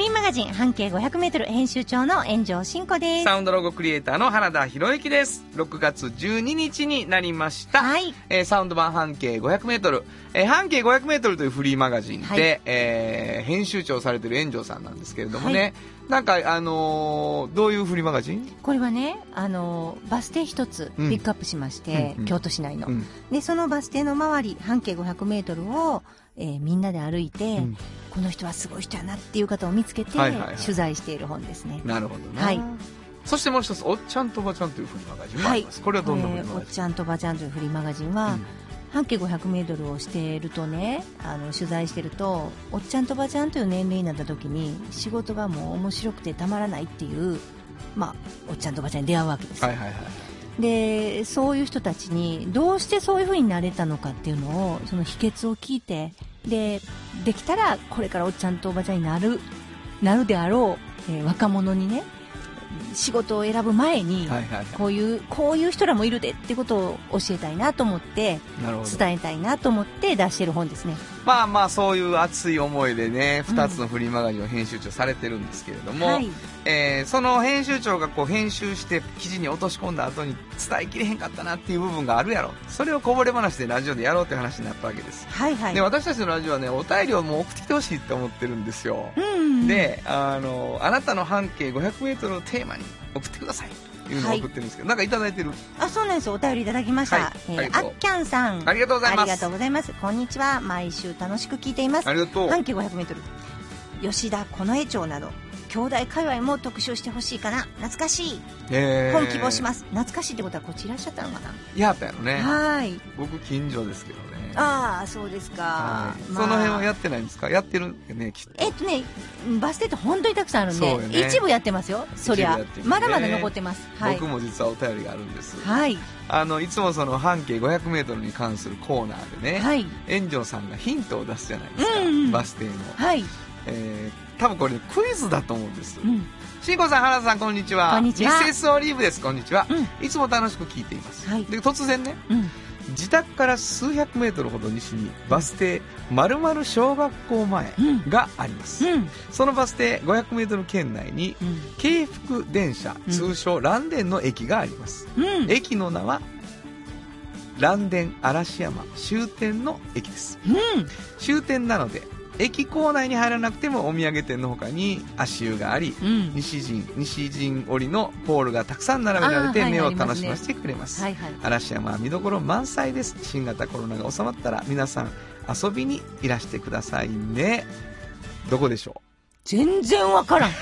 リーマガジン半径 500m 編集長の炎上真子です。サウンドロゴクリエイターの原田博之です。6月12日になりました。はい。えーサウンド版半径500メートル。えー半径500メートルというフリーマガジンで、はい。えー編集長をされてる炎上さんなんですけれどもね、はい。なんか、あのーどういうフリーマガジン？これはね、あの、バス停一つピックアップしまして、うんうん。京都市内の、うん。で、そのバス停の周り、半径 500m を、えーみんなで歩いて、うんこの人はすごい人やなっていう方を見つけて、はいはいはい取材している本ですね。なるほどな。はいそしてもう一つ、おっちゃんとおばちゃんというフリーマガジンもあります。これはどんなフリーマガジン？おっちゃんとばちゃんというフリーマガジンは、うん半径 500m をしているとねあの取材してるとおっちゃんとばちゃんという年齢になった時に仕事がもう面白くてたまらないっていう、まあ、おっちゃんとばちゃんに出会うわけですよ、はいはいはい。でそういう人たちにどうしてそういう風になれたのかっていうのをその秘訣を聞いてでできたらこれからおっちゃんとおばちゃんになるなるであろう、えー若者にね仕事を選ぶ前に、はいはいはい。こういうこういう人らもいるでってことを教えたいなと思って。伝えたいなと思って出してる本ですね。まあまあそういう熱い思いでね2つのフリーマガジンを編集長されてるんですけれども、はい。えーその編集長がこう編集して記事に落とし込んだ後に伝えきれへんかったなっていう部分があるやろ。それをこぼれ話でラジオでやろうって話になったわけです、はいはい。で私たちのラジオはねお便りをもう送ってきてほしいって思ってるんですよ、うんであのあなたの半径 500m をテーマに送ってください。っていうのを送ってるんですけど、なんかいただいてる？あそうなんです。よお便りいただきました、はい。えーあっきゃんさん。ありがとうございます。ありがとうございます。こんにちは。毎週楽しく聞いています。ありがとう。半径 500m 吉田近衛町など兄弟界隈も特集してほしいかな。懐かしい。えー。本希望します。懐かしいってことはこっちいらっしゃったのかな、やったやろね。はい。僕近所ですけどね。ああそうですか、はい。まあ。その辺はやってないんですか？やってるよねきっと。えっとね、バス停って本当にたくさんあるんで、ね。一部やってますよ、そりゃ。ね。まだまだ残ってます。はい。僕も実はお便りがあるんです、はい。あのいつもその半径 500m に関するコーナーでね、はい。炎上さんがヒントを出すじゃないですか、うんうん。バス停の、はい。えー、多分これクイズだと思うんですうん。しんこさん原田さんこんにちは。こんにちは。ミセスオリーブです。こんにちは、ういつも楽しく聞いています、はい。で突然ねうん。自宅から数百メートルほど西にバス停〇〇小学校前うん。があります、うん。そのバス停500メートル圏内にうん。京福電車うん。通称蘭電の駅があります、うん。駅の名は蘭電嵐山終点の駅です。うん。終点なので駅構内に入らなくてもお土産店の他に足湯がありうん。西陣西陣織のポールがたくさん並べられて目を楽しませてくれますはいはい。嵐山は見どころ満載です新型コロナが収まったら皆さん遊びにいらしてくださいねどこでしょ全然わからん。う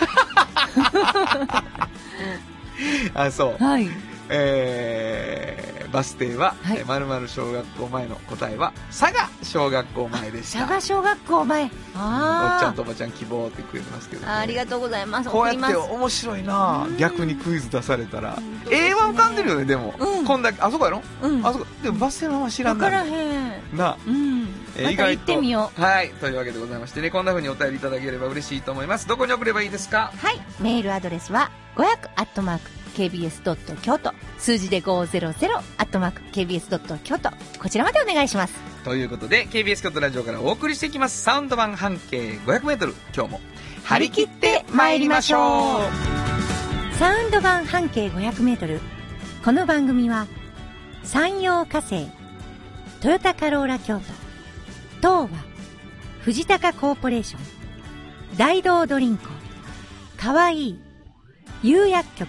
あそうはい。えー、バス停は、はい。えー〇〇小学校前の答えは佐賀小学校前でした。佐賀小学校前。おっちゃあんとおばちゃん希望ってくれてますけど、ね、あ。ありがとうございます。こうやって。面白いなうん。逆にクイズ出されたら。ん。A は浮かんでるよねでも、うん。こんだけ。あそこやろ、うん。あそこでもバス停の名前知らんからへん。なうん。えーまた行ってみよう。はい。というわけでございましてね。こんな風にお便りいただければ嬉しいと思います。どこに送ればいいですか？はい。メールアドレスは、500アットマーク KBS 京都。数字で500アットマーク KBS 京都。こちらまでお願いします。ということで KBS 京都ラジオからお送りしていきますサウンド版半径 500m 今日も張り切って参りましょうサウンド版半径500メートル。この番組は、山陽火星、トヨタカローラ京都、東和、藤高コーポレーション、大道ドリンク、かわいい、釉薬局、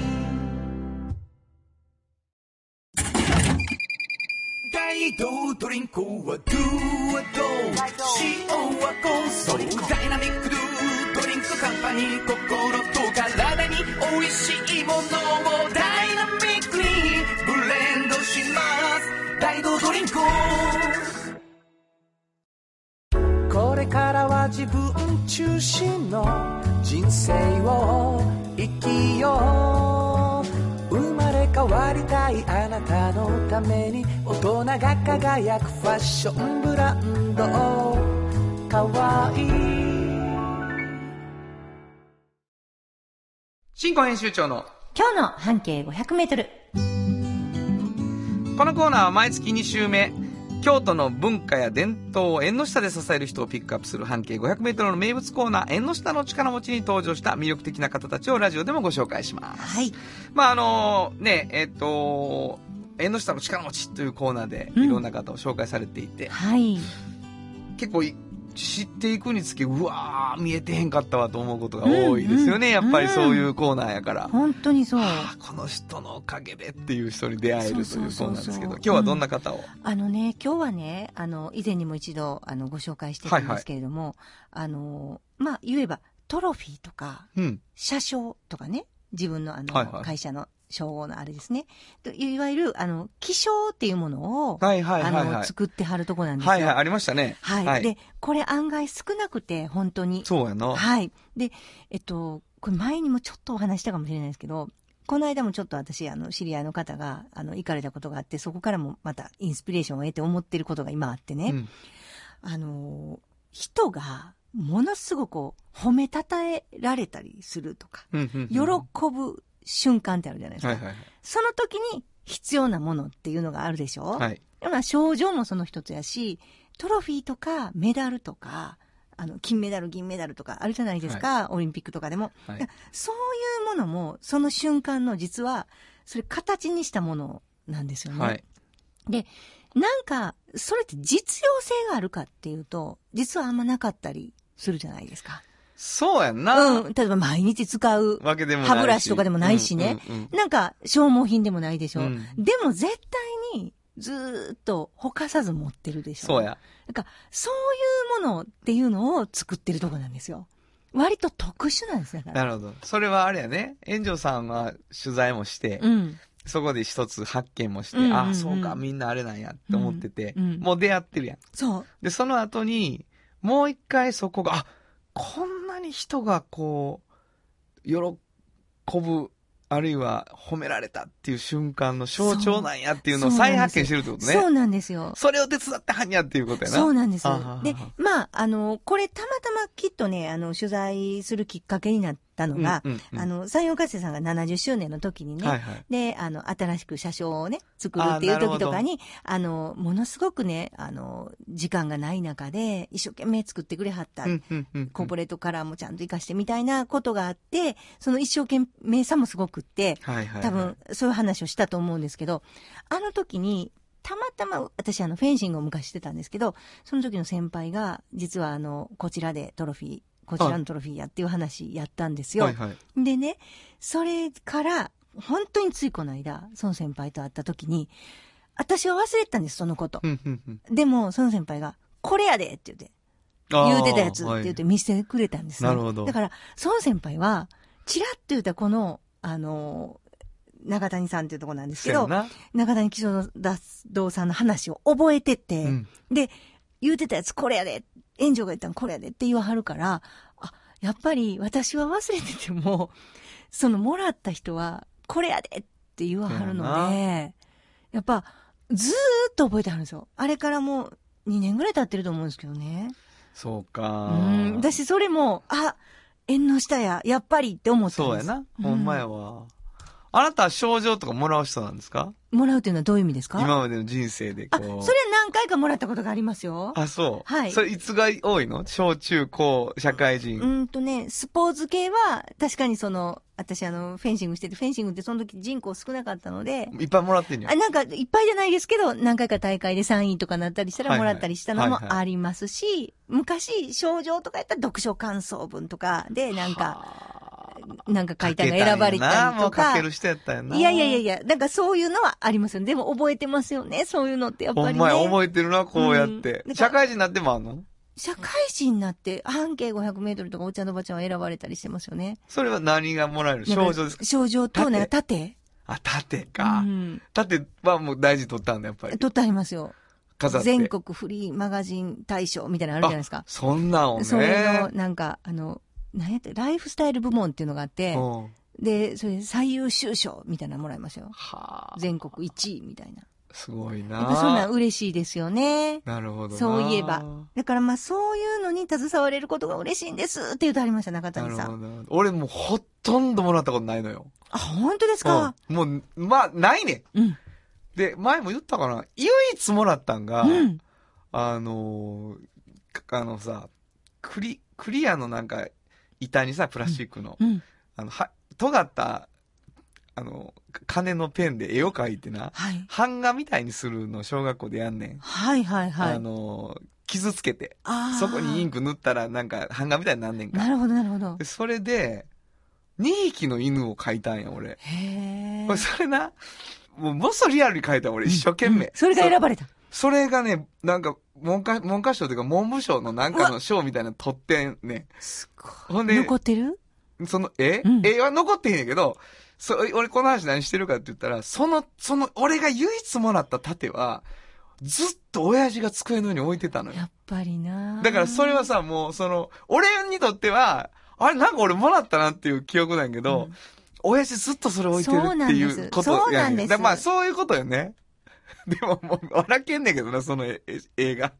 ドドリンクはドゥはドゥ塩はコンソダイナミックドゥドリンクカンパニー心と体に美味しいものをダイナミックにブレンドします。大道ドリンクこれからは自分中心の人生を生きよう。変わりたいあなたのために大人が輝くファッションブランド。かわいい。新語編集長の今日の半径500メートル。このコーナーは毎月2週目京都の文化や伝統を縁の下で支える人をピックアップする半径 500m の名物コーナー縁の下の力持ちに登場した魅力的な方たちをラジオでもご紹介しますはい。まああのねえっ、と縁の下の力持ちというコーナーでうんいろんな方を紹介されていて、はい。結構い知っていくにつけうわー見えてへんかったわと思うことが多いですよね、うんうんやっぱりそういうコーナーやから、本当にそう。はあこの人のおかげでっていう人に出会えるというコーナーですけど今日はどんな方を、あのね、今日はね、あの、以前にも一度、あの、ご紹介してるんですけれども、あの、まあ、言えば、トロフィーとか、うん。車掌とかね、自分のあの、はいはい。会社の称号のあれですね。といわゆる、あの、気象っていうものを、はいはいはいあの、はい作ってはるとこなんですよ。はいはいありましたねはい。で、これ案外少なくて、本当に。そうやなはい。で、えっと、これ前にもちょっとお話したかもしれないですけど、この間もちょっと私、あの、知り合いの方が、あの、行かれたことがあって、そこからもまたインスピレーションを得て思ってることが今あってね、うんあの、人が、ものすごくこう褒めたたえられたりするとか、うんうんうん喜ぶ瞬間ってあるじゃないですか。はいはいその時に必要なものっていうのがあるでしょ？はいはいまあ、賞状もその一つやし、トロフィーとかメダルとか、あの、金メダル、銀メダルとかあるじゃないですか、オリンピックとかでも。はいそういうものも、その瞬間の実は、それ形にしたものなんですよね。はいで、なんか、それって実用性があるかっていうと、実はあんまなかったりするじゃないですか。そうやんな、うん。例えば毎日使うわけでもないし歯ブラシとかでもないしね。うんうんうんなんか消耗品でもないでしょ。うんでも絶対にずーっとほかさず持ってるでしょ。そうやなんか、そういうものっていうのを作ってるとこなんですよ。割と特殊なんですだから。なるほどそれはあれやね炎上さんは取材もして、うん。そこで一つ発見もして、うんうんうんああそうかみんなあれなんやって思ってて、うんうんもう出会ってるやんそう。でその後にもう一回そこがあこんなに人がこう喜ぶあるいは褒められたっていう瞬間の象徴なんやっていうのを再発見してるってことね。そうなんですよ。それを手伝ってはんやっていうことやな。そうなんです。で、まあ、あの、これたまたまきっとね、あの、取材するきっかけになったのが、うんうんうんあの、山陽火星さんが70周年の時にね、はいはい。で、あの、新しく車掌をね、作るっていう時とかに、あの、ものすごくね、あの、時間がない中で、一生懸命作ってくれはった。うんうんうんコーポレートカラーもちゃんと活かしてみたいなことがあって、その一生懸命さもすごくって、はいはいはい。多分、そういう話をしたと思うんですけど、あの時に、たまたま、私あの、フェンシングを昔してたんですけど、その時の先輩が、実はあの、こちらでトロフィー、こちらのトロフィーやっていう話やったんですよ。はいはい。でね、それから、本当についこの間、その先輩と会った時に、私は忘れてたんです、そのことでも、その先輩が、これやでって言って、言うてたやつって言っては見せてくれたんですね。なるほどだから、その先輩は、チラッと言ったこの、あの、中谷さんっていうところなんですけど。中谷吉堂さんの話を覚えてて、うんで、言うてたやつこれやで、炎上が言ったのこれやでって言わはるから、あ、やっぱり私は忘れてても、そのもらった人は、これやでって言わはるので、やっぱ、ずーっと覚えてはるんですよ。あれからもう2年ぐらい経ってると思うんですけどね。そううか。ん。私それも、あ、縁の下や、やっぱりって思ったんです。そうやな。うんほんまやわ。あなたは症状とかもらう人なんですか？もらうっていうのはどういう意味ですか？今までの人生であ、こう。それ何回かもらったことがありますよ。あ、そう。はいそれいつが多いの？小中高、社会人。うんとね、スポーツ系は、確かにその、私あの、フェンシングしてて、フェンシングってその時人口少なかったので、いっぱいもらってんねやあ。なんか、いっぱいじゃないですけど、何回か大会で3位とかなったりしたらもらったりしたのもありますし、昔、症状とかやったら読書感想文とかで、なんか、はなんか書いたの選ばれたりもとかうかけ。る人やったよな。いやいやいやいや、なんかそういうのはありますよね。でも覚えてますよね。そういうのってやっぱりね。ほんまや、覚えてるな、こうやってう。ん社会人になってもあんの？社会人になって半径500メートルとかお茶のばちゃんは選ばれたりしてますよね。それは何がもらえる？症状ですか？症状と、なんか盾？あ、盾うか。ん。盾はもう大事に取ったんだ、やっぱり。取ってありますよ。全国フリーマガジン大賞みたいなのあるじゃないですか。そんなんをね。それの、なんか、あの、何やって、ライフスタイル部門っていうのがあって、うん。で、それ最優秀賞みたいなのもらいますよ。はあ。全国1位みたいな。すごいな。やっぱそんなん嬉しいですよね。なるほどな。そういえば。だからまあそういうのに携われることが嬉しいんですって言うとありました、中な谷さん。るほど。俺もうほとんどもらったことないのよ。あ、本当ですか？うんもう、まあ、ないねん。うん。で、前も言ったかな。唯一もらったんが、うん。あのあのさ、クリ、クリアのなんか、板にさ、プラスチックの、うん。あの、は、尖った、あの、金のペンで絵を描いてな、はい。版画みたいにするの小学校でやんねん。はいはいはい。あのー傷つけて、そこにインク塗ったらなんか版画みたいになんねんか。なるほどなるほどで。それで、2匹の犬を描いたんや、俺。へこれそれな、もうもっそリアルに描いた俺、一生懸命。それが選ばれた。それがね、なんか、文科、文科省というか文部省のなんかの賞みたいなの取ってんね。すごほんで残ってる？その、え、うん。絵は残ってへんねんけど、そ、俺この話何してるかって言ったら、その、その、俺が唯一もらった盾は、ずっと親父が机の上に置いてたのよ。やっぱりな。だからそれはさ、もうその、俺にとっては、あれなんか俺もらったなっていう記憶なんやけど、うん。親父ずっとそれ置いてるっていうことそうなんです。だまあそういうことよね。でももう笑けんねんけどな、その絵映画。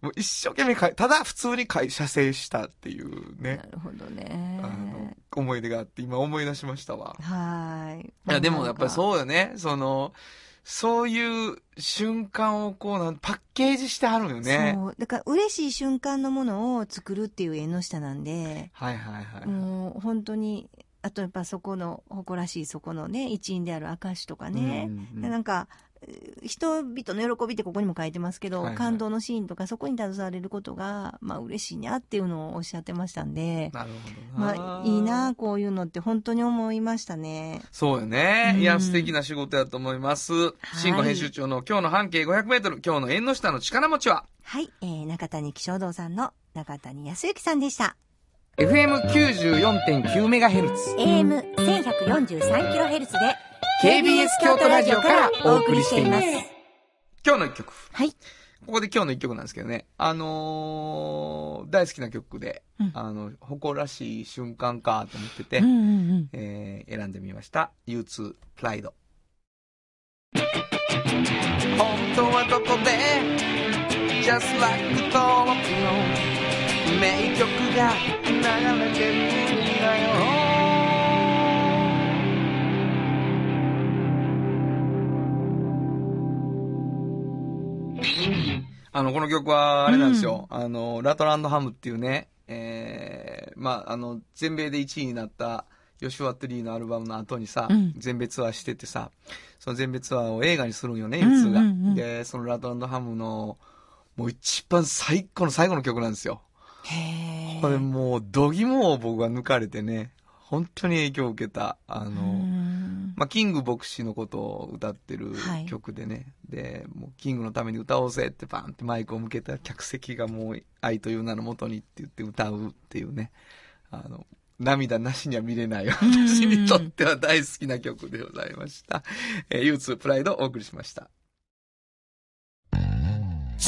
もう一生懸命かい、ただ普通にかい写生したっていうねな、るほどあのね。、思い出があって今思い出しましたわ。はい。いやでもやっぱりう。そうよね、その、そういう瞬間をこうなん、パッケージしてはるよね。そう。だから嬉しい瞬間のものを作るっていう縁の下なんで、はいはいはい。もう本当に、あとやっぱそこの誇らしいそこのね、一員である証とかね。うんうんでなんか、えー人々の喜びってここにも書いてますけど、はいはい感動のシーンとかそこに携われることが、まあ嬉しいなっていうのをおっしゃってましたんで、なるほどな。まあいいな、こういうのって本当に思いましたね。そうよね。うんいや、素敵な仕事やと思います。新語編集長の今日の半径500メートル、今日の縁の下の力持ちは、はい、えー、中谷気象堂さんの中谷康之さんでした。FM94.9MHz。AM1143kHz で KBS 京都ラジオからお送りしています。今日の一曲。はい。ここで今日の一曲なんですけどね。あのー大好きな曲で、うんあの、誇らしい瞬間かと思ってて、うんうんうん。えー選んでみました。U2 プライド。本当はどこで Just like 登録の名曲が流れてるんだよあの、この曲は、あれなんですよ。あの、ラトランドハムっていうね、えー、まあ、あの、全米で1位になった、ヨシュア・トゥリーのアルバムの後にさ、うん全米ツアーしててさ、その全米ツアーを映画にするんよね、うん U2 が。うんうんで、そのラトランドハムの、もう一番最高の最後の曲なんですよ。これもう、度肝を僕は抜かれてね、本当に影響を受けた、あうの、ん。まあ、キング牧師のことを歌ってるはい。曲でね、で、もうキングのために歌おうぜってバンってマイクを向けた客席がもう愛という名のもとにって言って歌うっていうね、あの、涙なしには見れない私にとっては大好きな曲でございました。えー、U2 プライドをお送りしました。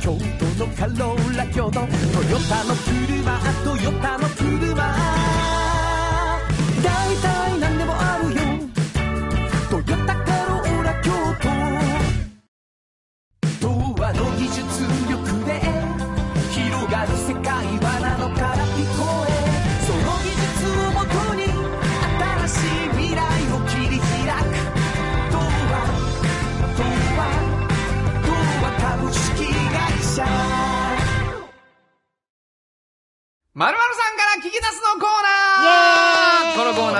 京都のカローラ京都。トヨタの車トヨタの車。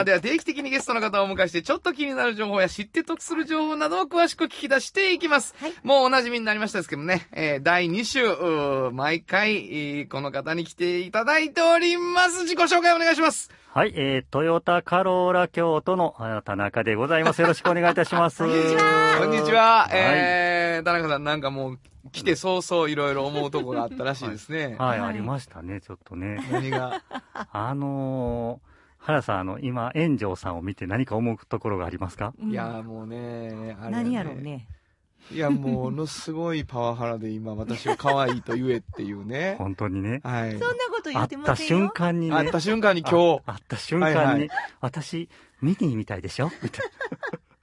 ナーでは定期的にゲストの方をお迎えして、ちょっと気になる情報や知って得する情報などを詳しく聞き出していきます。はいもうお馴染みになりましたですけどね、えー第2週、毎回、えーこの方に来ていただいております。自己紹介お願いします。はい、えー、トヨタカローラ京都のあ田中でございます。よろしくお願いいたします。こんにちはこんにちは。はいえー、田中さんなんかもう、来て早々いろいろ思うとこがあったらしいですね。はい、はいありましたね、ちょっとね。何が？あのー、原さん、あの、今、炎上さんを見て何か思うところがありますか？うんいやーもうね、あれ、何やろう。ね。いや、ものすごいパワハラで今、私を可愛いと言えっていうね。本当にね。はい。そんなこと言会っってた瞬ませんよ。間にね。会った瞬間に今日、あ会った瞬間に、はいはい私、ミニーみたいでしょ？みたい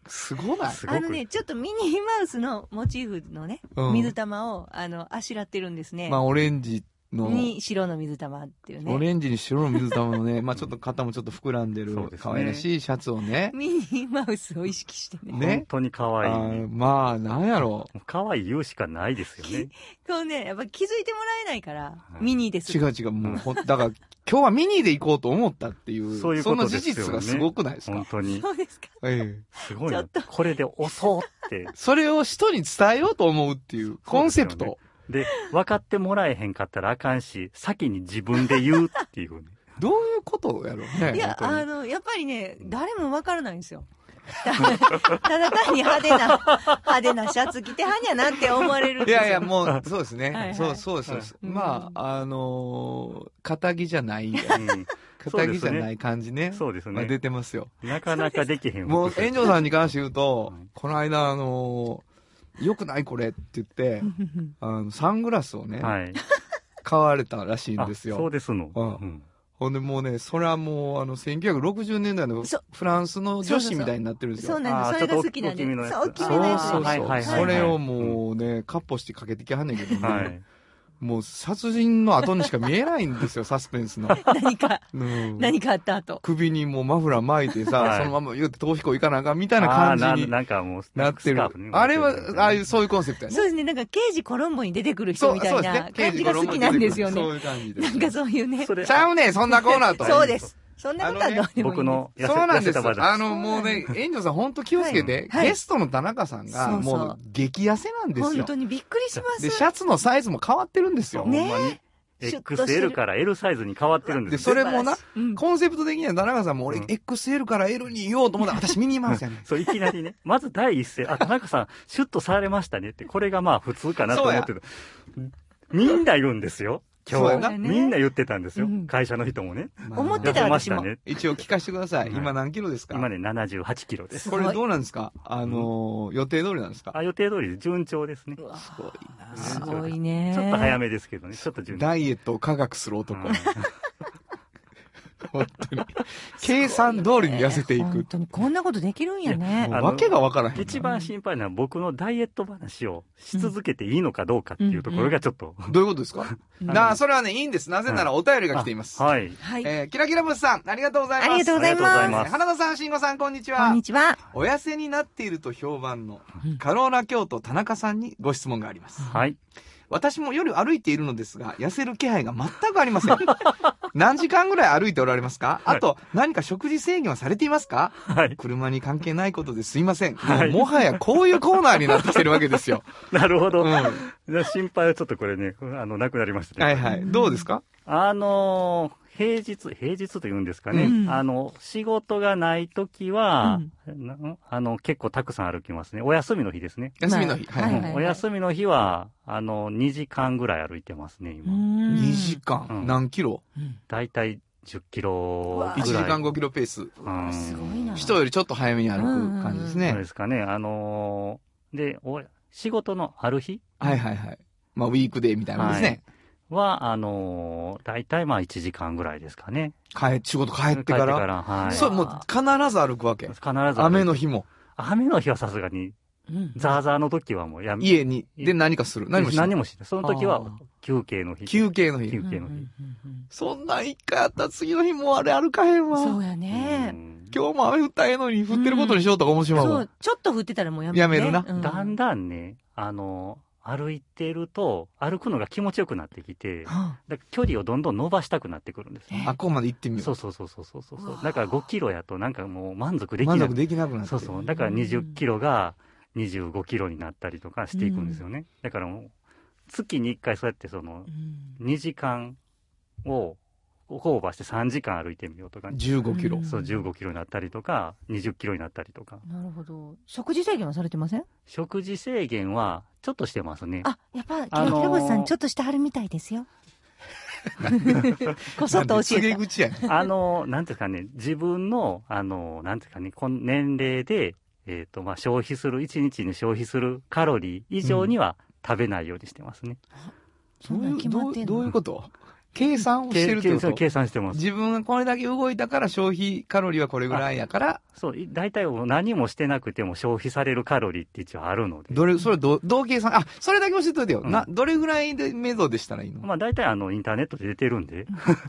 すごない？な。すごく。あのね、ちょっとミニーマウスのモチーフのね、うん水玉を、あの、あしらってるんですね。まあ、オレンジの、に白の水玉っていうね。オレンジに白の水玉のね、まあちょっと肩もちょっと膨らんでるそうですね可愛らしいシャツをね。ミニーマウスを意識してね。ね本当に可あ愛い。ーまあ、なんやろ可愛い言うしかないですよね。こうね、やっぱ気づいてもらえないから、はいミニーです。違う違う、もうほん、だから、今日はミニーで行こうと思ったっていう、そういうことの事ですよね実がすごくないですか？本当に。そうですか？ええ。すごいなちょっと。これで押そうって。それを人に伝えようと思うっていうコンセプト。で、分かってもらえへんかったらあかんし、先に自分で言うっていうね。どういうことやろうね。いや、あの、やっぱりね、誰もわからないんですよ。ただ単に派手な、派手なシャツ着てはんやなって思われるんですよ。いやいや、もう、そうですね。はいはいそう、そうですまあ、あのー、肩着じゃない、うん肩着じゃない感じね。そうですまあ、ね。出てますよ。なかなかできへん。もう、炎上さんに関して言うとはい、この間、あのー、よくないこれって言って、あの、サングラスをね、はい。買われたらしいんあですよ。そうですの？うんうんほんでもうね、それはもう、あの、1960年代のフランスの女子みたいになってるんですよ。そうなんです。それが好きなんで。あーちょっと大きめのやつそう、そうそうそれをもうね、カッポしてかけてきはんねんけどね、はい。もう殺人の後にしか見えないんですよ、サスペンスの。何か、うん何かあった後。首にもうマフラー巻いてさ、はいそのまま言うて逃避行行かなあかんみたいな感じになんかもう、なってる。あれは、ああいう、そういうコンセプトやね。そうですね。なんか、刑事コロンボに出てくる人みたいな感じが好きなんですよそうね。いう感じです。なんかそういうね。ちゃうねんそんなコーナーと。そうです。そんなことはどうでもいいです。僕の痩せそうなんでせたバージョン。あの、もうね、炎上さん本当気をつけて、はい。ゲストの田中さんが、そうそう。もう激痩せなんですよ。本当。にびっくりします。で、シャツのサイズも変わってるんですよ。ほんまに。ねシュッとしてる。XL から L サイズに変わってるんで、ですそれもな、うん。コンセプト的には田中さんも俺、うん。XL から L に言おうと思ったら、私ミニマウスやね。ん。そう、いきなりね、まず第一声、あ、田中さん、シュッとされましたねって、これがまあ普通かなと思ってた。みんな言うんですよ。今日。みんな言ってたんですよ。うん会社の人もね。思ってた私も。したね。一応聞かせてください。はい今何キロですか？今ね、78キロです。これどうなんですか？あのー、予定通りなんですか？あ、予定通りで順調ですね。うわすごいなすごいね。ちょっと早めですけどね、ちょっと順調。ダイエットを科学する男うん。本当に。計算通りに痩せていく。本当にこんなことできるんやもねう。わけがわからへん。一番心配なのは僕のダイエット話をし続けていいのかどうかっていうところがちょっと。どういうことですか？う んなあ、それはね、いいんです。なぜならお便りが来ています。はい。はい。えー、キラキラブスさん、ありがとうございます。ありがとうございありがとうございま。ますす花田さん、慎吾さん、こんにちこんは。にちは。お痩せになっていると評判のうんカローラ京都田中さんにご質問があります。はい。私も夜歩いているのですが、痩せる気配が全くありません。何時間ぐらい歩いておられますか？あと、何か食事制限はされていますか？はい。車に関係ないことですいません。はいもうもはやこういうコーナーになってきてるわけですよ。なるほど。うん。心配はちょっとこれね、あの、なくなりましたね。いはい。どうですか？あのー平日、平日と言うんですかね。うんあの、仕事がないときは、なあの、結構たくさん歩きますね。お休みの日ですね。休みの日。はいい。ははいうんお休みの日は、あの、2時間ぐらい歩いてますね、今。2時間、うん何キロ？だいたい10キロぐらい。?1 時間5キロペース。うんすごいな。人よりちょっと早めに歩く感じですそうねで。すかね。あのーで、お仕事のある日？はいはいはい。まあ、ウィークデーみたいなですね。は、あのー、だいたいまあ1時間ぐらいですかね。帰仕事帰ってから？はい。そう、もう必ず歩くわけ？必ず。雨の。日も？雨の日はさすがに、うんザーザーの時はもうやめ、家に、で何かする？何もしない？何もしない。その時は休憩の日。休憩の日休。憩の日。うんうんうんそんなん一回あったら次の日もうあれ歩かへんわ。そうやね。うん今日も雨降ったらええのに降ってることにしようとか面白いわそう。、ちょっと降ってたらもうやめやめるなうんだんだんね、あの、歩いてると、歩くのが気持ちよくなってきて、はだから距離をどんどん伸ばしたくなってくるんですよ。あ、ここまで行ってみよう。そうそうそうそうそうそう。だから5キロやとなんかもう満足できない。満足できなくなって。そうそう。だから20キロが25キロになったりとかしていくんですよね。だからもう、月に1回そうやってそのうん2時間をオーバーして3時間歩いてみようとか、15キロうん。そう15キロになったりとか、20キロになったりとか。なるほど。食事制限はされてません？食事制限はちょっとしてますね。あ、やっぱ、あのーひろぼさんちょっとしてはるみたいですよ。こそっと教えた。口やね。あの、なんていうかね、自分の、あの、なんていうかね、この年齢で、えっ、と、まあ、消費する、1日に消費するカロリー以上には食べないようにしてますね。そんなん決まってんの？どうどういうこと？計算をしてるってこと計計算してます。自分がこれだけ動いたから消費カロリーはこれぐらいやから、そう、い大体何もしてなくても消費されるカロリーって一応あるので。どれ、それど、どう計算、あ、それだけ教えておいてよ。うんな、どれぐらいで目処でしたらいいの？まあ大体あの、インターネットで出てるんで、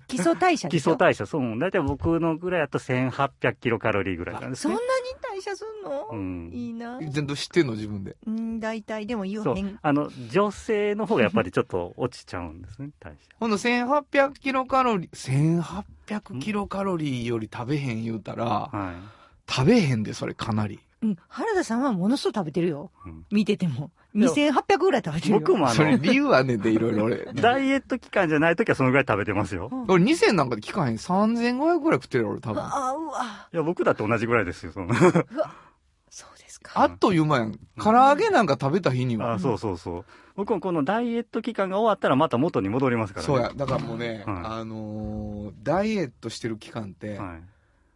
基礎代謝基礎代謝、そう、大体僕のぐらいだと1800キロカロリーぐらいなんですねそんなに。代謝すんの、うんいいな。全部知ってんの自分で。うん、大体でも言そうわへん。。あの、女性の方がやっぱりちょっと落ちちゃうんですね、代謝。ほんの1800キロカロリー、1800キロカロリーより食べへん言うたら、はい。食べへんで、それかなり。うん、原田さんはものすごい食べてるよ。うん見てても。でも2800ぐらい食べてるよ。僕もあそれの、理由あんねんで、いろいろ俺。ダイエット期間じゃない時はそのぐらい食べてますよ。俺2000なんかで聞かへん。3500ぐらい食ってるよ俺多分。ああ、うわ。いや、僕だって同じぐらいですよ、その。そうですか。っという間やん。唐揚げなんか食べた日には。あそうそうそう。僕もこのダイエット期間が終わったらまた元に戻りますからね。そうや。だからもうね、はいあのーダイエットしてる期間って、はい。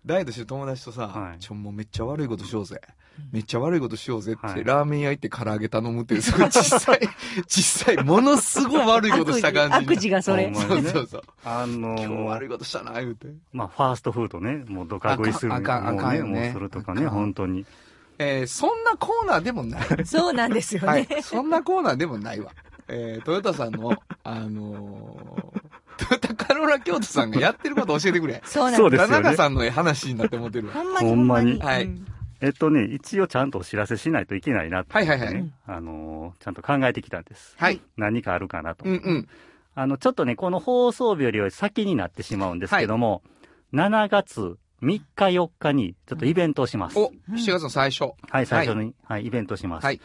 ダイエットしてる友達とさ、はいちょ、もうめっちゃ悪いことしようぜ。めっちゃ悪いことしようぜって、はいラーメン屋行って唐揚げ頼むっていう、すごい小さい、小さい、ものすごい悪いことした感じ。悪事がそれほん。まそうにねそうそう。あの今日悪いことしたな、言うて。まあ、ファーストフードね、もうドカ食いする。あかんあかんもうあかんよねもうするとかね、あかん本当に。えー、そんなコーナーでもない。そうなんですよね。はい。そんなコーナーでもないわ。えー、トヨタさんの、あのー、トヨタカローラ京都さんがやってること教えてくれ。そうなんですよね田中さんの話になって思ってるわ。ほんまにほんまにはいうんえっとね、一応ちゃんとお知らせしないといけないなって、ね。はいはいはいあのーちゃんと考えてきたんです。はい。何かあるかなと。うんうん。あの、ちょっとね、この放送日よりは先になってしまうんですけども、7月3日4日にちょっとイベントをします。お、7月の最初。はい、最初に、はい、イベントします。はい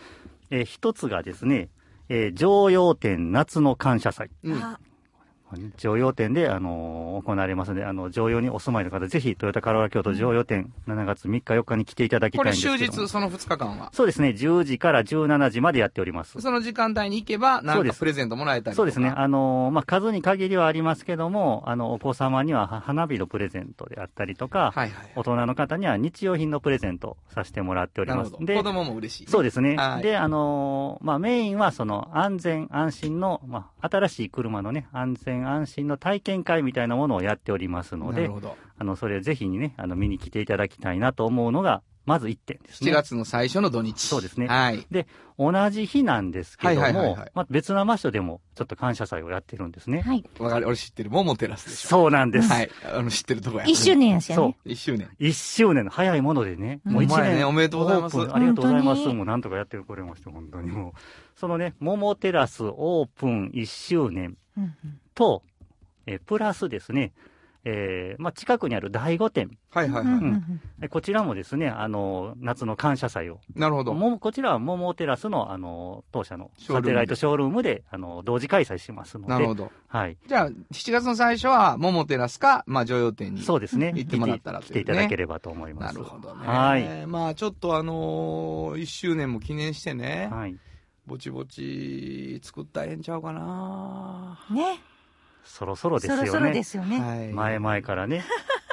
えー一つがですね、えー常用店夏の感謝祭。うん。あ常用店で、あのー行われますので、あの、常用にお住まいの方、ぜひ、トヨタカローラ京都常用店、7月3日4日に来ていただきこれたいんですけども。終日、その2日間は？そうですね、10時から17時までやっております。その時間帯に行けば、なんかプレゼントもらえたりとか？そうですね。あのーまあ、数に限りはありますけども、あの、お子様にはは花火のプレゼントであったりとか、はいはい。大人の方には日用品のプレゼントさせてもらっております。なるほど。子供も嬉しい。そうですねは。いで、あのーまあ、メインはその安全安心の、まあ、新しい車のね、安全安心の体験会みたいなものをやっておりますので。あの、それをぜひにね、あの、見に来ていただきたいなと思うのが、まず1点ですね。7月の最初の土日。そうですねはい。同じ日なんですけどはいはいはいもはい、まあ、別な場所でもちょっと感謝祭をやってるんですね。はい。わかる。俺知ってる。モモテラスでしょ。そうなんです。はい。あの、知ってるとこや。一周年やしやそうね。。一周年。一周年の早いものでね、うんもう一ほんまやね年。おめでとうございますありがとうございます。もうなんとかやってくれました、本当にもう。そのね、桃テラスオープン一周年うんうんと、えープラスですね、えーまあ、近くにある第5店、はいはいはい。こちらもですね、あの、夏の感謝祭を。なるほど。もこちらは桃テラスの、あの、当社のサテライトショールームで、あの、同時開催しますので。なるほど。はい。じゃあ、7月の最初は、モモテラスか、まあ、常用店に。そうですね。行ってもらったら来て来ていただければと思います。なるほどね。はい。まあ、ちょっとあのー、1周年も記念してね、はい。ぼちぼち作ったらええんちゃうかなね。そろそろですよね。そろそろですよね。はい。前々からね、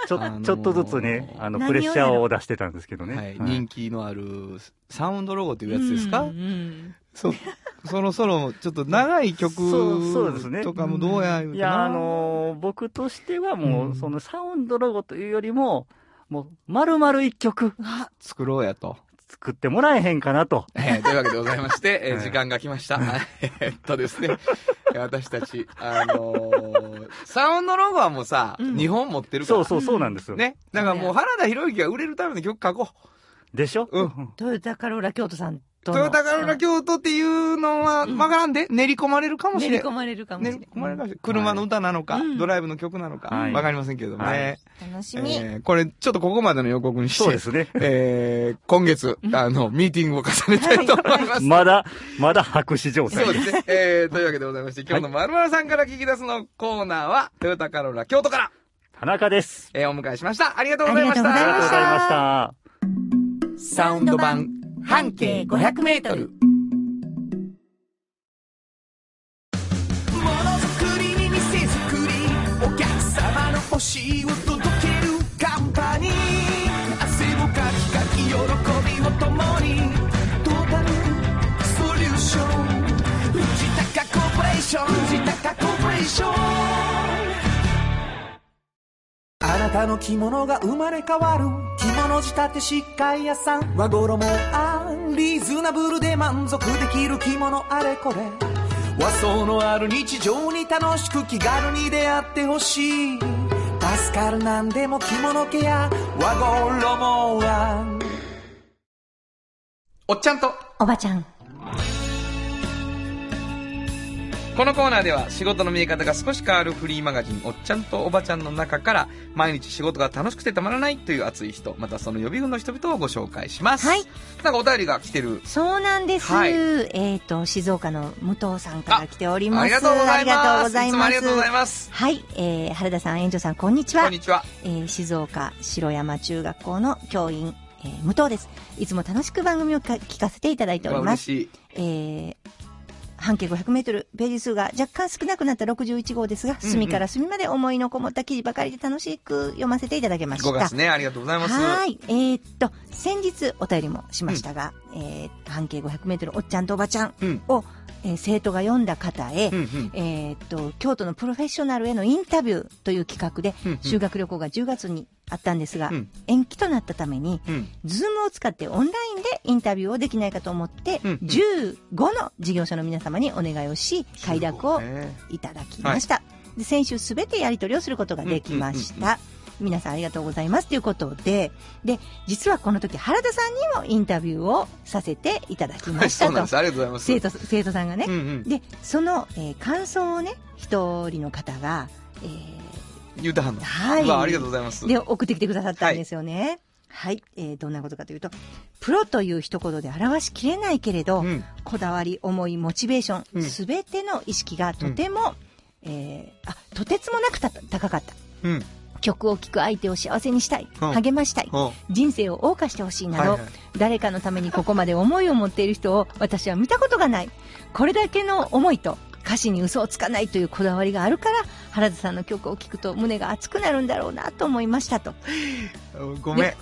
ちょ、あのーちょっとずつね、あの、プレッシャーを出してたんですけどね。はい。人気のある、サウンドロゴっていうやつですか、うんうんそ、そろそろ、ちょっと長い曲そうそうですねとかもどうや言うてな？いや、あのー僕としてはもう、うんそのサウンドロゴというよりも、もう、丸々一曲あ、作ろうやと。作ってもらえへんかなと。えーというわけでございまして、えーはい時間が来ました。えーっとですね、えー私たち、あのーサウンドロゴはもうさ、うん日本持ってるから。そうそうそうなんですよ。ね。だからもう原田博之が売れるための曲書こでしょ？うんトヨタカローラ京都さん都の。トヨタカローラ京都っていうのは、うんわからんで、練り込まれるかもしれん。練り込まれるかもしれない。練り込まれるかもしれん。車の歌なのか、うんドライブの曲なのか、はいわかりませんけどね。はい楽しみ。えーこれ、ちょっとここまでの予告にして、そうですね。えー今月、あの、ミーティングを重ねたいと思います。まだ、まだ白紙状態。そうですね。えー、というわけでございまして、今日のまるまるさんから聞き出すのコーナーは、トヨタカローラ京都から、田中です。えー、お迎えしました。ありがとうございました。ありがとうございましたありがとうございました。サウンド版半径500メートル。ものづくりに店づくりお客様の欲しいを届けるカンパニー。汗をかきかき喜びを共にトータルソリューション。藤高コーポレーション藤高コーポレーション。あなたの着物が生まれ変わる。着物仕立て疾患屋さん。和衣あリーズナブルで満足できる着物あれこれ。和装のある日常に楽しく気軽に出会ってほしい。助かるなんでも着物ケア。和衣はおっちゃんと、おばちゃん。このコーナーでは仕事の見え方が少し変わるフリーマガジン、おっちゃんとおばちゃんの中から、毎日仕事が楽しくてたまらないという熱い人、またその予備軍の人々をご紹介します。はい。なんかお便りが来てる。そうなんです。はいえっ、と、静岡の武藤さんから来ております。ありがとうございます。ありがとうございます。はい、えー、原田さん、園長さん、こんにちは。こんにちは。えー静岡城山中学校の教員、えー、武藤です。いつも楽しく番組をか聞かせていただいております。嬉しい。えー半径500メートル、ページ数が若干少なくなった61号ですが、うんうん隅から隅まで思いのこもった記事ばかりで楽しく読ませていただきました。5月ね、ありがとうございます。はい。えーっと、先日お便りもしましたが、えー半径500メートル、おっちゃんとおばちゃんうん。を、えー生徒が読んだ方へ、うんうん。えーっと、京都のプロフェッショナルへのインタビューという企画で、うんうん修学旅行が10月にあったんですが、うん延期となったために、うん。 Zoom を使ってオンラインでインタビューをできないかと思って、うんうん15の事業者の皆様にお願いをし、快諾をねいただきました。で先週すべてやり取りをすることができました。うんうんうん皆さんありがとうございますということで、で、実はこの時原田さんにもインタビューをさせていただきはい、ましたとそうなんで。す。ありがとうございます。生徒、生徒さんがねうん。うん。で、その、えー感想をね、一人の方が、え言うたはんの。はいありがとうございます。ーで、送ってきてくださったんですよね。はい、えーどんなことかというと、プロという一言で表しきれないけれど、うん。こだわり、思い、モチベーショうんン、すべての意識がとても、えーあ、とてつもなくた高かった。うん。曲を聴く相手を幸せにしたい、うん励ましたい、うん人生を謳歌してほしいなど、はいはい誰かのためにここまで思いを持っている人を 私は見たことがない。これだけの思いと歌詞に嘘をつかないというこだわりがあるから、原田さんの曲を聴くと胸が熱くなるんだろうなと思いましたと。ごめん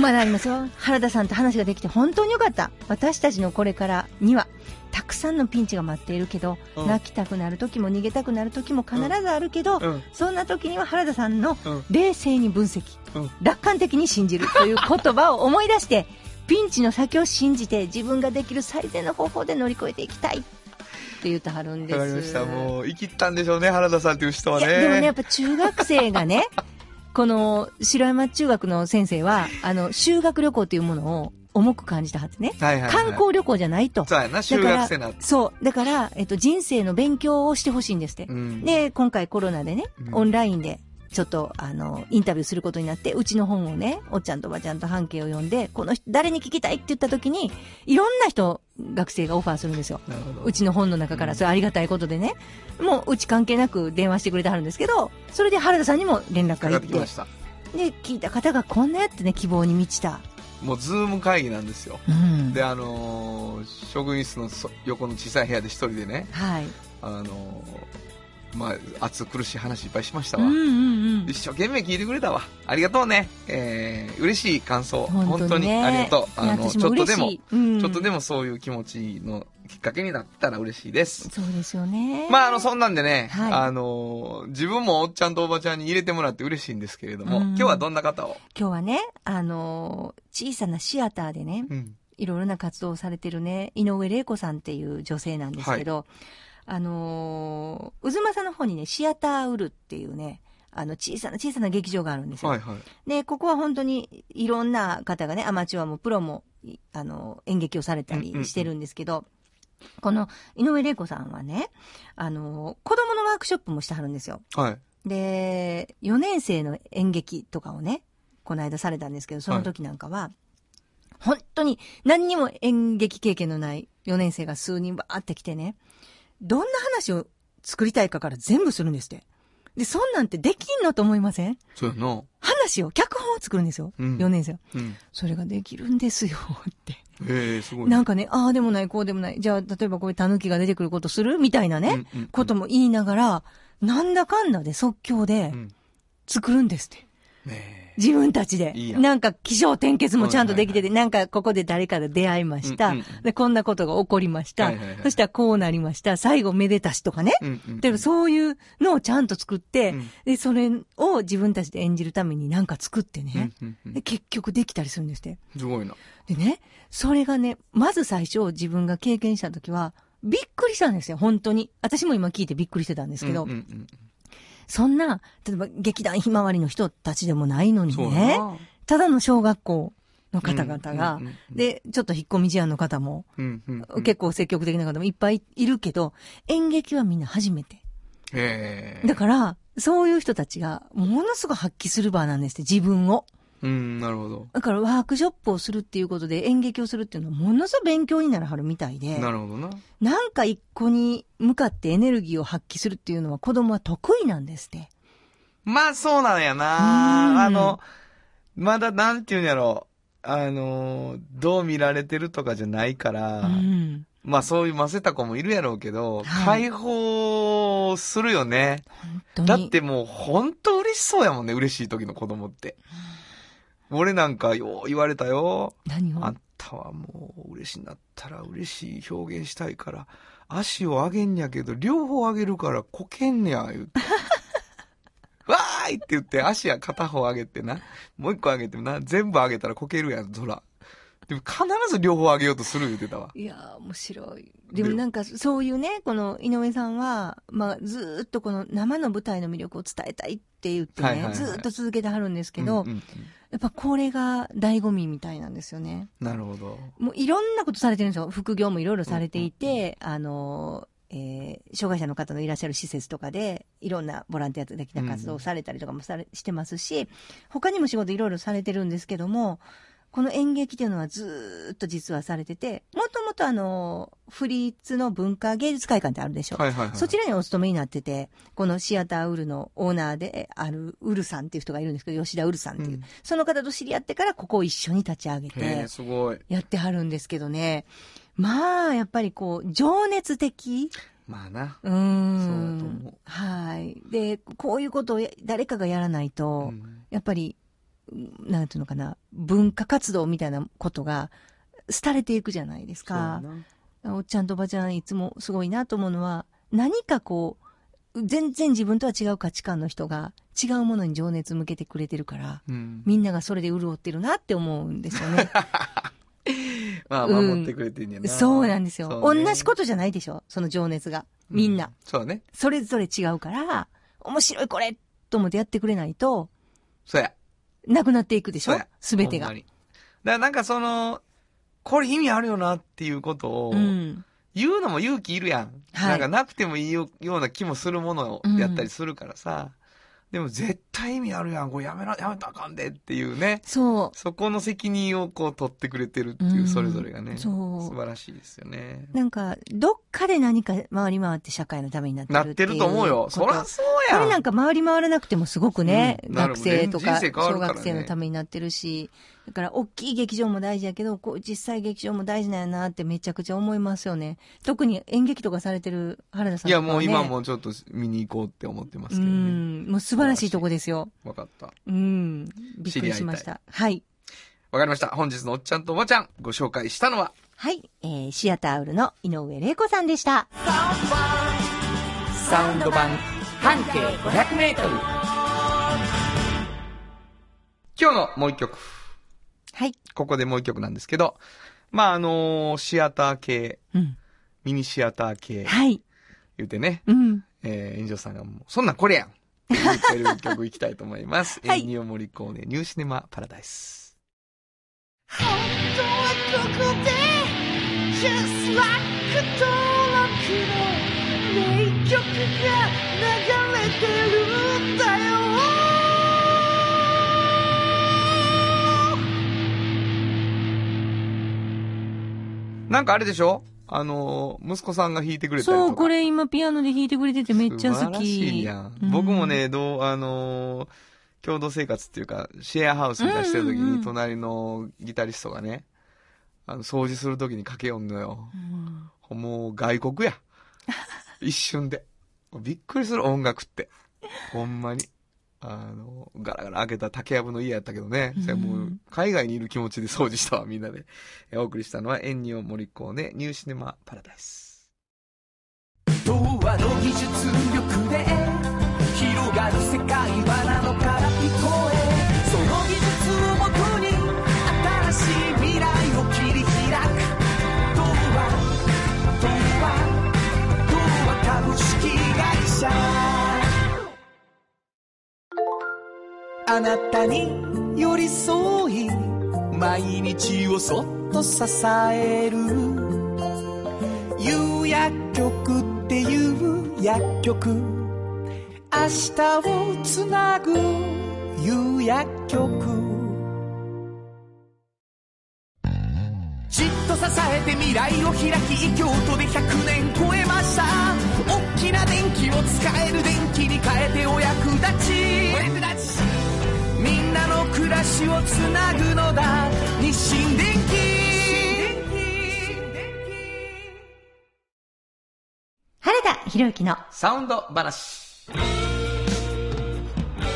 まだありますよ。原田さんと話ができて本当によかった。私たちのこれからには、たくさんのピンチが待っているけど、うん泣きたくなる時も逃げたくなる時も必ずあるけど、うん。そんな時には原田さんのうん冷静に分析、うん楽観的に信じるという言葉を思い出して、ピンチの先を信じて自分ができる最善の方法で乗り越えていきたいって言ってはるんです。わかりました。もう、生きったんでしょうね、原田さんという人はいね。や、でもね、やっぱ中学生がね、この白山中学の先生は、あの、修学旅行というものを重く感じたはずね。はいはいはい観光旅行じゃないと。そうやな、修学生なだからそう。だから、えっと、人生の勉強をしてほしいんですって。うん。で、今回コロナでねう、んオンラインで、ちょっと、あの、インタビューすることになって、うちの本をね、おっちゃんとおばちゃんと半径を読んで、この人、誰に聞きたいって言った時に、いろんな人、学生がオファーするんですよ。うちの本の中から、それありがたいことでね。もう、うち関係なく電話してくれてはるんですけど、それで原田さんにも連絡かが行っててかっきまし、た。で、聞いた方がこんなやってね、希望に満ちた。もう、ズーム会議なんですよ。うん。で、あのー、職員室のそ横の小さい部屋で一人でね、はい。あのー、まあ、熱苦しい話いっぱいしましたわ。うんうんうん。一生懸命聞いてくれたわ。ありがとうね。えー、嬉しい感想。本当にありがとう。あの、ちょっとでもうんちょっとでもそういう気持ちのきっかけになったら嬉しいです。そうですよね。まあ、あの、そんなんでね、はいあのー、自分もおっちゃんとおばちゃんに入れてもらって嬉しいんですけれども、うん今日はどんな方を？今日はね、あのー小さなシアターでね、うん。いろいろな活動をされてるね、井上玲子さんっていう女性なんですけど、あのー、渦政の方にね、シアターウルっていうね、あの、小さな小さな劇場があるんですよ。はいはい。で、ここは本当にいろんな方がね、アマチュアもプロもいあの、演劇をされたりしてるんですけど、この井上玲子さんはね、あの、子供のワークショップもしてはるんですよ。はい。で、4年生の演劇とかをね、この間されたんですけど、その時なんかは、本当に何にも演劇経験のない4年生が数人バーって来てね、どんな話を作りたいかから全部するんですって。で、そんなんてできんのと思いません？そうやな。話を、脚本を作るんですよ。うん4年生は。うん。それができるんですよ、って。へえ、すごい。なんかね、ああでもない、こうでもない。じゃあ、例えばこういう狸が出てくることするみたいなね、うんうんうんことも言いながら、なんだかんだで即興でうん作るんですって。ね自分たちで。いいなんか、気象転結もちゃんとできてて、なんか、ここで誰かと出会いました。うんうんうんで、こんなことが起こりました。はいはいはいそしたらこうなりました。最後、めでたしとかね。え。うんうん。でもそういうのをちゃんと作って、うんで、それを自分たちで演じるためになんか作ってうんね。うんうんで結局できたりするんですって。すごいな。でね、それがね、まず最初自分が経験した時は、びっくりしたんですよ、本当に。私も今聞いてびっくりしてたんですけど、うんうんそんな、例えば劇団ひまわりの人たちでもないのうん、にね。ただの小学校の方々が、うんうんうんで、ちょっと引っ込み思案の方も、うんうんうん、結構積極的な方もいっぱいいるけど、演劇はみんな初めて。だから、そういう人たちが、ものすごい発揮する場なんですって、自分を。うん、なるほど。だからワークショップをするっていうことで演劇をするっていうのはものすごい勉強になるはるみたいで。なるほどな。なんか一個に向かってエネルギーを発揮するっていうのは子供は得意なんですって。まあ、そうなんやうんな。あの、まだなんていうんやろ。あの、どう見られてるとかじゃないから、うん。まあそういうませた子もいるやろうけど、はい解放するよね。だってもう本当嬉しそうやもんね、嬉しい時の子供って。俺なんかよう言われたよ。何を？あんたはもう嬉しいんだったら嬉しい表現したいから、足を上げんやけど、両方上げるからこけんねや、言うて。わーいって言って足や片方上げてな。もう一個上げてな。全部上げたらこけるやん、そら。でも必ず両方上げようとする言うてたわ。いやー、面白い。でもなんか、そういうね、この井上さんは、まあ、ずーっとこの生の舞台の魅力を伝えたいって言ってね、はいはいはいずーっと続けてはるんですけど、うんうんうんやっぱこれが醍醐味みたいなんですよね。なるほど。もういろんなことされてるんですよ。副業もいろいろされていて、あの、えー障害者の方のいらっしゃる施設とかで、いろんなボランティア的な活動をされたりとかもされ、してますし、他にも仕事いろいろされてるんですけども、この演劇というのはずーっと実はされてて、もともとあの、フリーツの文化芸術会館ってあるでしょ。はいはいはい。そちらにお勤めになってて、このシアターウルのオーナーであるウルさんっていう人がいるんですけど、吉田ウルさんっていう。うんその方と知り合ってからここを一緒に立ち上げへてえ、、すごい。やってはるんですけどね。まあ、やっぱりこう、情熱的まあな。うー。そうんだと思うはい。で、こういうことをや誰かがやらないと、うんやっぱり、うんなんていうのかな、文化活動みたいなことが、廃れていくじゃないですか。なおっちゃんとおばちゃんいつもすごいなと思うのは、何かこう、全然自分とは違う価値観の人が違うものに情熱向けてくれてるから、うん。みんながそれで潤ってるなって思うんですよね。まあ、うん守ってくれてんやな。そうなんですよ。ね同じことじゃないでしょ？その情熱が。みんな。うそうね。それぞれ違うから、面白いこれと思ってやってくれないと、そうや。なくなっていくでしょ？すべてがだからなんかその、これ意味あるよなっていうことを、うん。言うのも勇気いるやん。はいなんかなくてもいいよような気もするものをやったりするからさ。でも絶対意味あるやん。これやめな、やめたらあかんでっていうね。そそこの責任をこう取ってくれてるっていうう、んそれぞれがね。そう素晴らしいですよね。う。なんか、どっかで何か回り回って社会のためになってるなってると思うよ。そらそうやん。これなんか回り回らなくてもすごくね、うん学生とか小学生のためになってるし、だから大きい劇場も大事やけど、こう実際劇場も大事なんやなってめちゃくちゃ思いますよね。特に演劇とかされてる原田さんいや。もう今もちょっと見に行こうって思ってますうけどね。ん、もう素晴らしいとこですよ。わかった。うん。びっくりしました。はい。わかりました。本日のおっちゃんとおばちゃん、ご紹介したのは、はい。えー、シアターウルの井上玲子さんでした。サウンド版半径500メートル今日のもう一曲。はい。ここでもう一曲なんですけど、まあ、あのーシアター系、うん。ミニシアター系、はい。言うてね、うん。えー、炎上さんがもう、そんなんこれやん言ってる曲いきたいと思います。はいえーニオモリコーネ、ニューシネマパラダイス。本当はここで Just like 登録の名曲が流れてるんだよなんかあれでしょ？あの、息子さんが弾いてくれたりとか。そう、これ今ピアノで弾いてくれててめっちゃ好素晴らしき。いやん。うん僕もね、どう、あのー共同生活っていうか、シェアハウスみたいにしてる時に、隣のギタリストがね、あの、掃除する時にかけよんのよ。うんもう外国や。一瞬で。びっくりする音楽って。ほんまに。あの、ガラガラ開けた竹やぶの家やったけどね。うんそれもう海外にいる気持ちで掃除したわ、みんなで。えお送りしたのは、エンニオ・モリコーネ、ニューシネマ・パラダイス。童話の技術力で広がる世界はなのかに寄り添い毎日をそっと支える。有薬局っていう薬局。明日をつなぐ有薬局。じっと支えて未来を開き京都で100年超えました。大きな電気を使える電気に変えてお役立ち。暮らしをつなぐのだ日清電原田博之のサウンド話。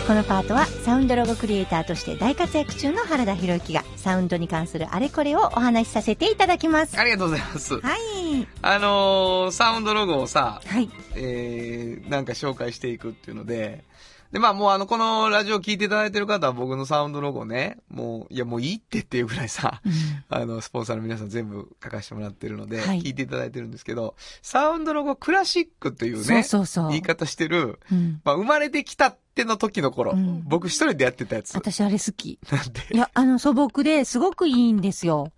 このパートはサウンドロゴクリエイターとして大活躍中の原田博之がサウンドに関するあれこれをお話しさせていただきます。ありがとうございます。はい。あのーサウンドロゴをさ、はい。えー、なんか紹介していくっていうので、で、まあもうあの、このラジオ聞いていただいてる方は僕のサウンドロゴね、もう、いやもういいってっていうぐらいさ、あの、スポンサーの皆さん全部書かせてもらってるので、はい聞いていただいてるんですけど、サウンドロゴクラシックというね、そうそうそう。言い方してる、うん。まあ生まれてきたっての時の頃、うん僕一人でやってたやつ。私あれ好き。なんで？いや、あの素朴ですごくいいんですよ。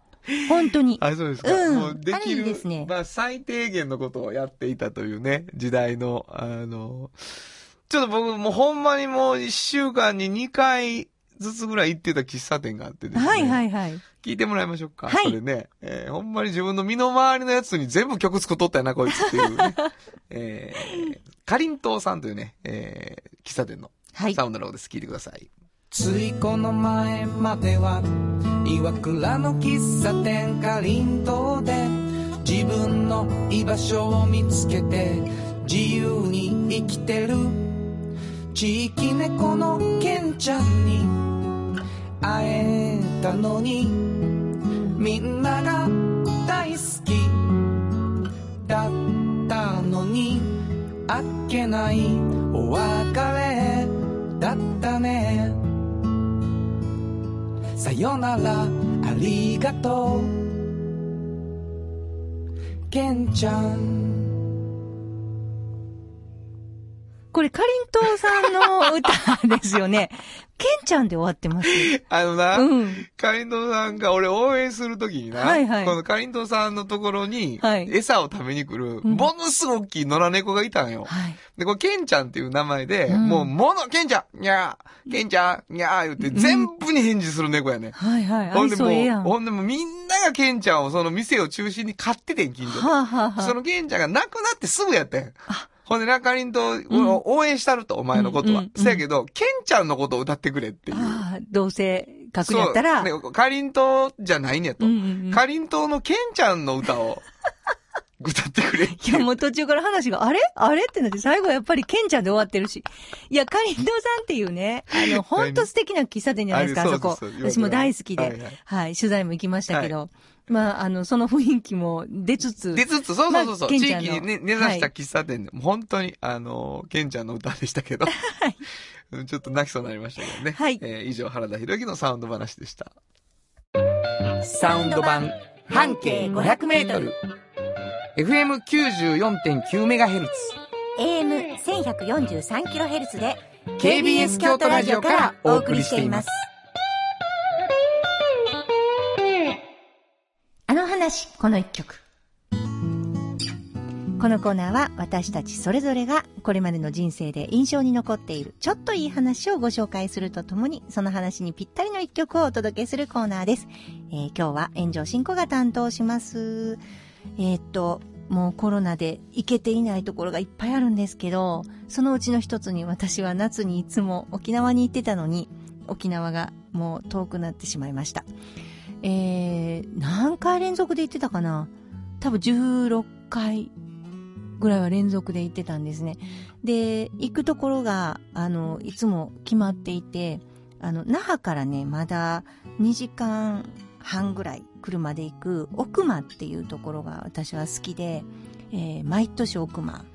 本当に。あ、そうですか。うんもうできる、ですねまあ最低限のことをやっていたというね、時代の、あの、ちょっと僕もうほんまにもう一週間に2回ずつぐらい行ってた喫茶店があってですね。はいはいはい。聞いてもらいましょうか。はいそれね、えーほんまに自分の身の回りのやつに全部曲作っとったよな、こいつっていうね。えー、かりんとうさんというね、えー、喫茶店のはいサ。ウンドロゴです。聞いてください。ついこの前までは岩倉の喫茶店かりんとうで自分の居場所を見つけて自由に生きてる地域猫のケンちゃんに会えたのにみんなが大好きだったのにあっけないお別れだったね。さよならありがとう。けんちゃん。これ、かりんとうさんの歌ですよね。ケンちゃんで終わってます。あのな、うん。かりんとうさんが俺応援するときにな、はいはいこのかりんとうさんのところに、はい餌を食べに来る、うんものすごく大きい野良猫がいたんよ。はい。で、これ、ケンちゃんっていう名前で、うんもう、もの、ケンちゃんにゃー、ケンちゃんにゃー言って、全部に返事する猫やね。はいはい。愛ほんでもう、ほんでもうみんながケンちゃんをその店を中心に飼っててん、近所で。あ、はあはあ、そのケンちゃんが亡くなってすぐやってんあ。ほんで、なかりんとを応援したると、お前のことは。せやけど、ケンちゃんのことを歌ってくれっていう。ああ、どうせ書くんやったら。そう。ねかりんとうじゃないんやと。かりんとうのケンちゃんの歌を歌ってくれ いや、もう途中から話が、あれ？あれ？ってなって、最後はやっぱりケンちゃんで終わってるし。いや、かりんとうさんっていうね、あの、ほんと素敵な喫茶店じゃないですか、ああそこそうそう。そう私も大好きで、はい取材も行きましたけど、まあ、あの、その雰囲気も出つつ、出つつ、そうそうそうそう、地まあケンちゃんの域にね、根ざした喫茶店で、もう本当に、あの、ケンちゃんの歌でしたけど、うん ちょっと泣きそうになりましたけどね。はいえー以上、原田博之のサウンド話でした。サウンド版半径500メートル FM94.9MHz。AM1143kHz で、KBS 京都ラジオからお送りしています。話、この一曲。このコーナーは私たちそれぞれがこれまでの人生で印象に残っているちょっといい話をご紹介するとともにその話にぴったりの一曲をお届けするコーナーです。えー今日は炎上進行が担当します。えーっと、もうコロナで行けていないところがいっぱいあるんですけど、そのうちの一つに私は夏にいつも沖縄に行ってたのに、沖縄がもう遠くなってしまいました。えー、何回連続で行ってたかな？多分16回ぐらいは連続で行ってたんですね。で、行くところが、あの、いつも決まっていて、あの、那覇からね、まだ2時間半ぐらい車で行く奥間っていうところが私は好きで、えー毎年奥間。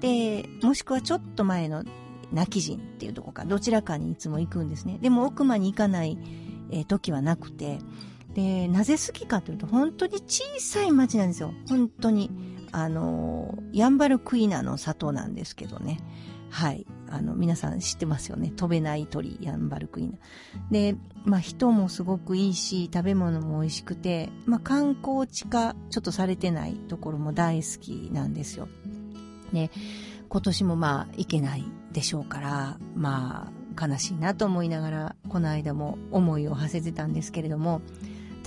で、もしくはちょっと前の泣き人っていうところか、どちらかにいつも行くんですね。でも奥間に行かない、えー時はなくて、で、なぜ好きかというと、本当に小さい町なんですよ。本当に。あの、ヤンバルクイナの里なんですけどね。はい。あの、皆さん知ってますよね。飛べない鳥、ヤンバルクイナ。で、まあ人もすごくいいし、食べ物も美味しくて、まあ観光地化ちょっとされてないところも大好きなんですよ。で、今年もまあ行けないでしょうから、まあ悲しいなと思いながら、この間も思いを馳せてたんですけれども、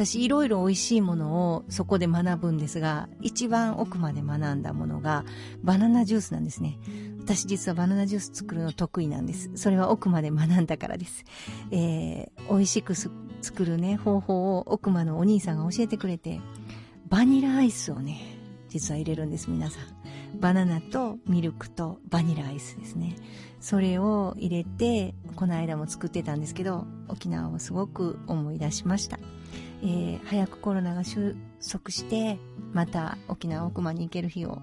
私いろいろ美味しいものをそこで学ぶんですが、一番奥まで学んだものがバナナジュースなんですね。私実はバナナジュース作るの得意なんです。それは奥まで学んだからです。えー、美味しく作るね、方法を奥間のお兄さんが教えてくれて、バニラアイスをね、実は入れるんです、皆さん。バナナとミルクとバニラアイスですね。それを入れて、この間も作ってたんですけど、沖縄をすごく思い出しました。えー早くコロナが収束して、また沖縄奥間に行ける日を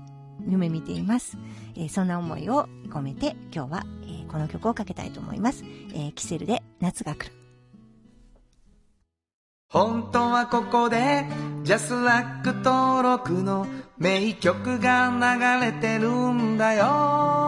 夢見ています。えーそんな思いを込めて今日は、えーこの曲をかけたいと思います。えキセルで夏が来る。本当はここでジャスラック登録の名曲が流れてるんだよ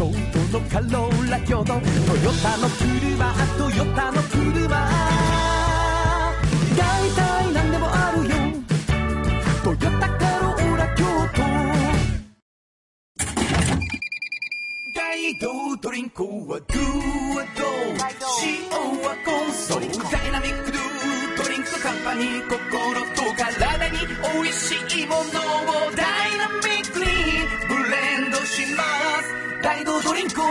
京都のカローラ京都。トヨタの車トヨタの車。大体何でもあるよ。トヨタカローラ京都。大道ドリンクはドゥはド塩はコンソーダイナミックドゥドリンクカンパニー。心と体に美味しいものをダイナミックにブレンドします。ライドドリンクを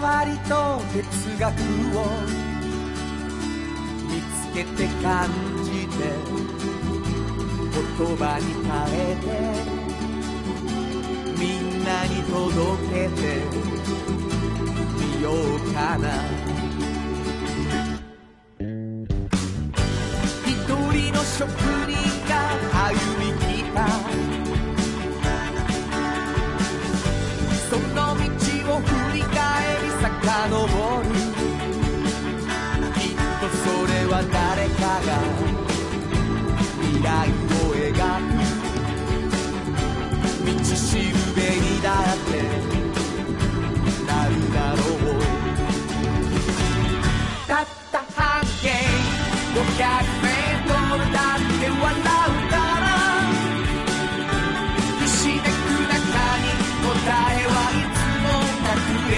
わりと哲学を見つけて感じて言葉に変えてみんなに届けてみようかな。一人の職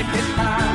も隠れ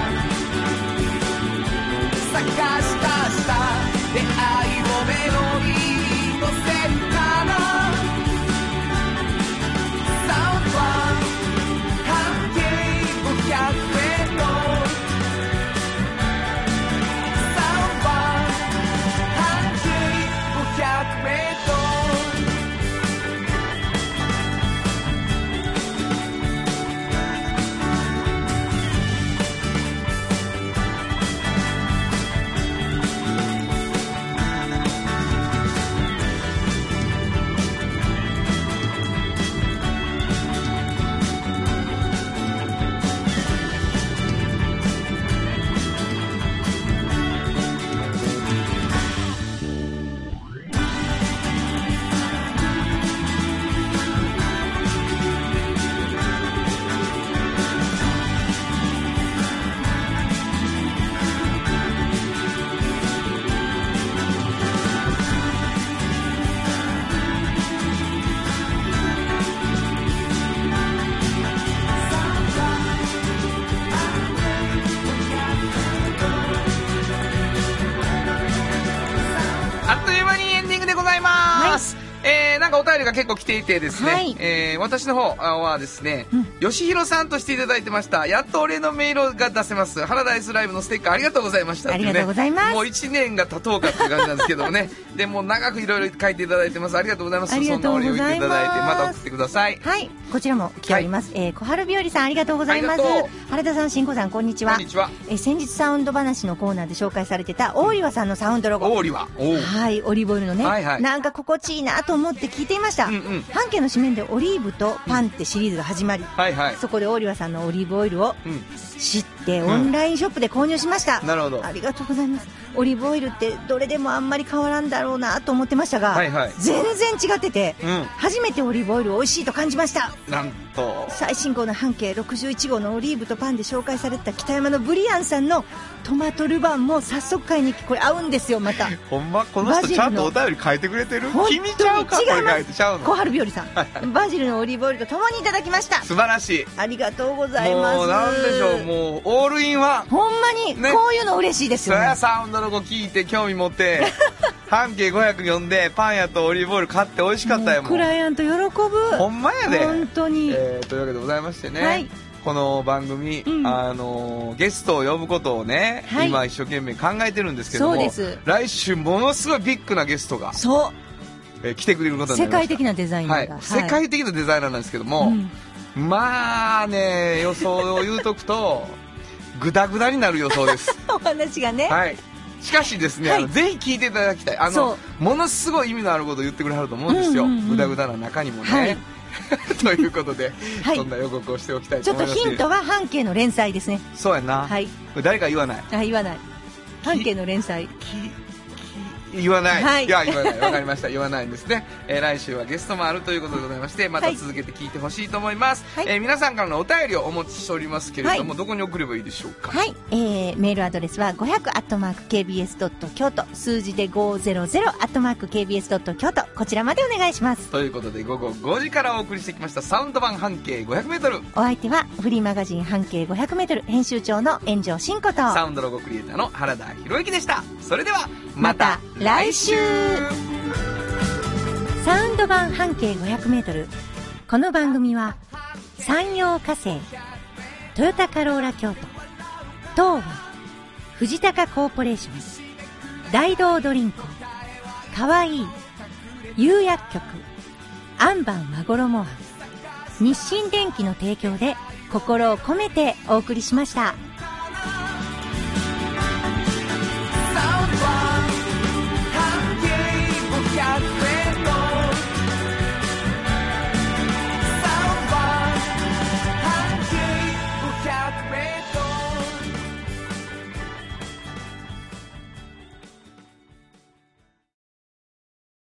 えー、が結構来ていてですね、はいえー、私の方はですね、吉弘さんとしていただいてました。やっと俺のメールが出せます。ハラダイスライブのステッカーありがとうございましたね、ありがとうございますもう1年が経とうかっていう感じなんですけどもね。で、もう長くいろいろ書いていただいてます。ありがとうございます。ますそんな折を言っていただいて、また送ってください。はい、こちらも来ております。えー小春日和さん、ありがとうございます。原田さん、新子さん、こんにちは。こんにちは。えー先日サウンド話のコーナーで紹介されてた、大岩さんのサウンドロゴ。オーリは。おーはい、オリーブオイルのね、はいはいなんか心地いいなと思って聞いていました。うんうん。半径の紙面でオリーブとパンってシリーズが始まり、はいはい。そこで大岩さんのオリーブオイルをうん。知ってオンラインショップで購入しました。なるほど。ありがとうございます。オリーブオイルってどれでもあんまり変わらんだろうなと思ってましたが、はいはい。全然違ってて、うん。初めてオリーブオイル美味しいと感じました。なんと。最新号の半径61号のオリーブとパンで紹介された北山のブリアンさんのトマトルバンも早速買いに行きこれ合うんですよまた ほんまこの人ちゃんとお便り書いてくれてる？君ちゃうかこれてちゃう小の春日和さんバジルのオリーブオイルとともにいただきました素晴らしい。ありがとうございますもうなんでしょう、もうオールインワン。ほんまにね。こういうの嬉しいですそよね。やサウンドの子聞いて興味持って、半径500読んで、パン屋とオリーブオイル買って美味しかったよ、もう。クライアント喜ぶ。ほんまやで。本当に、えーというわけでございましてね。はい。この番組、うん。あのーゲストを呼ぶことをね、はい。今一生懸命考えてるんですけどもそうです。来週ものすごいビッグなゲストが、そえー来てくれることうになりました。世界的なデザイナはい。ーが、世界的なデザイナーなんですけども、うんまあね予想を言うとくとグダグダになる予想です。お話がね、はい。しかしですね、はい。ぜひ聞いていただきたい。あそのものすごい意味のあることを言ってくれはると思うんですよ、うんうんうんグダグダな中にもね、はい。ということで、はい。そんな予告をしておきたいちと思います。ょっとヒントは半径の連載ですね。そうやんな、はい。誰か言わない。あ言わない。半径の連載言わない、はい。い、や言わない。わかりました。言わないんですね、えー来週はゲストもあるということでございましてまたはい続けて聞いてほしいと思います、はい。えー皆さんからのお便りをお持ちしておりますけれども、はどこに送ればいいでしょうか？はい、えー、メールアドレスは500 KBS 京都数字で500 KBS 京都こちらまでお願いします。ということで午後5時からお送りしてきましたサウンド版半径 500m お相手はフリーマガジン半径 500m 編集長の炎上真子と。サウンドロゴクリエイターの原田博之でした。それではまた来週サウンド版半径 500m この番組は山陽火星トヨタカローラ京都東和藤高コーポレーション大道ドリンクかわいい釉薬局アンバン和衣庵日清電機の提供で心を込めてお送りしました。